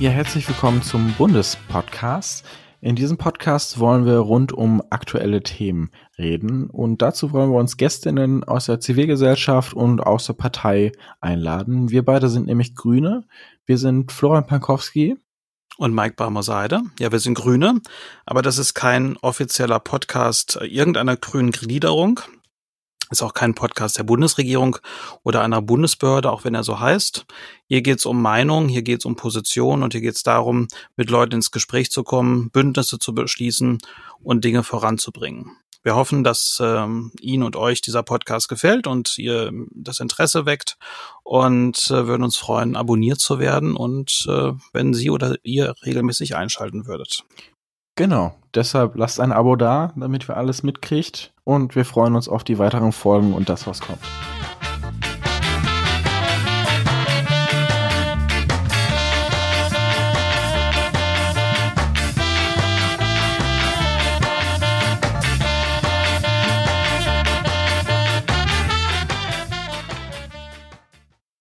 Ja, herzlich willkommen zum Bundespodcast. In diesem Podcast wollen wir rund um aktuelle Themen reden und dazu wollen wir uns Gästinnen aus der Zivilgesellschaft und aus der Partei einladen. Wir beide sind nämlich Grüne. Wir sind Florian Pankowski und Mike Barmer-Seide. Ja, wir sind Grüne, aber das ist kein offizieller Podcast irgendeiner grünen Gliederung. Ist auch kein Podcast der Bundesregierung oder einer Bundesbehörde, auch wenn er so heißt. Hier geht es um Meinung, hier geht es um Position und hier geht es darum, mit Leuten ins Gespräch zu kommen, Bündnisse zu beschließen und Dinge voranzubringen. Wir hoffen, dass ähm, Ihnen und euch dieser Podcast gefällt und ihr das Interesse weckt und äh, würden uns freuen, abonniert zu werden und äh, wenn Sie oder ihr regelmäßig einschalten würdet. Genau, deshalb lasst ein Abo da, damit wir alles mitkriegt und wir freuen uns auf die weiteren Folgen und das, was kommt.